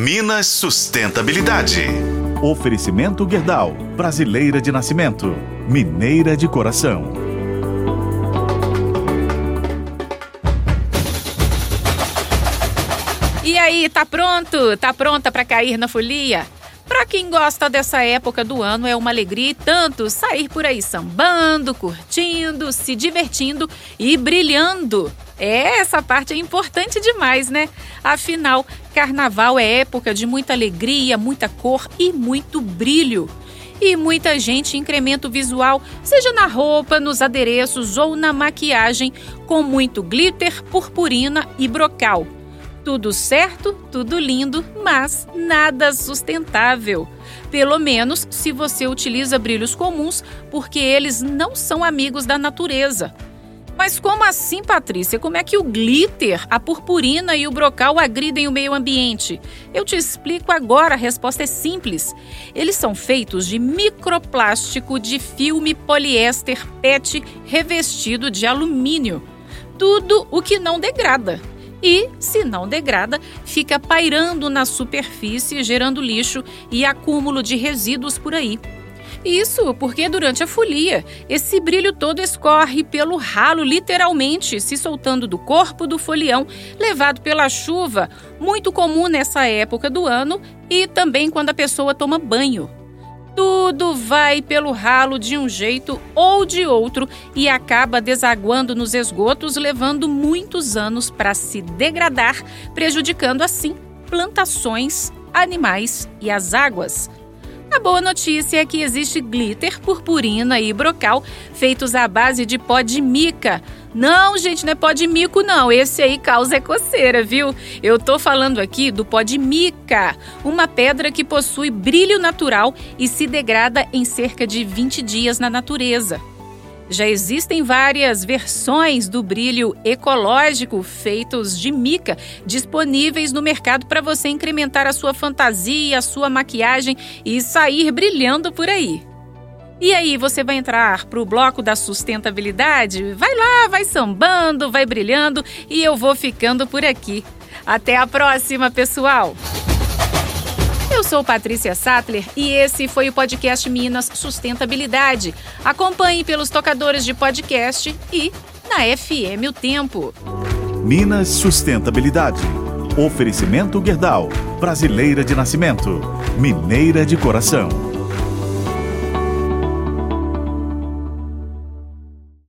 Minas Sustentabilidade. Oferecimento Guerdal, brasileira de nascimento, mineira de coração. E aí, tá pronto? Tá pronta para cair na folia? Para quem gosta dessa época do ano, é uma alegria tanto sair por aí sambando, curtindo, se divertindo e brilhando. É, essa parte é importante demais, né? Afinal, carnaval é época de muita alegria, muita cor e muito brilho. E muita gente incrementa o visual, seja na roupa, nos adereços ou na maquiagem, com muito glitter, purpurina e brocal. Tudo certo, tudo lindo, mas nada sustentável. Pelo menos se você utiliza brilhos comuns, porque eles não são amigos da natureza. Mas como assim, Patrícia? Como é que o glitter, a purpurina e o brocal agridem o meio ambiente? Eu te explico agora, a resposta é simples. Eles são feitos de microplástico de filme poliéster PET revestido de alumínio. Tudo o que não degrada e, se não degrada, fica pairando na superfície, gerando lixo e acúmulo de resíduos por aí. Isso porque durante a folia, esse brilho todo escorre pelo ralo, literalmente, se soltando do corpo do folião, levado pela chuva, muito comum nessa época do ano e também quando a pessoa toma banho. Tudo vai pelo ralo de um jeito ou de outro e acaba desaguando nos esgotos, levando muitos anos para se degradar, prejudicando assim plantações, animais e as águas. A boa notícia é que existe glitter, purpurina e brocal feitos à base de pó de mica. Não, gente, não é pó de mico, não. Esse aí causa coceira, viu? Eu tô falando aqui do pó de mica, uma pedra que possui brilho natural e se degrada em cerca de 20 dias na natureza. Já existem várias versões do brilho ecológico feitos de mica disponíveis no mercado para você incrementar a sua fantasia, a sua maquiagem e sair brilhando por aí. E aí, você vai entrar para o bloco da sustentabilidade? Vai lá, vai sambando, vai brilhando e eu vou ficando por aqui. Até a próxima, pessoal! Eu sou Patrícia Sattler e esse foi o podcast Minas Sustentabilidade. Acompanhe pelos tocadores de podcast e na FM O Tempo. Minas Sustentabilidade. Oferecimento Guerdal, brasileira de nascimento, mineira de coração.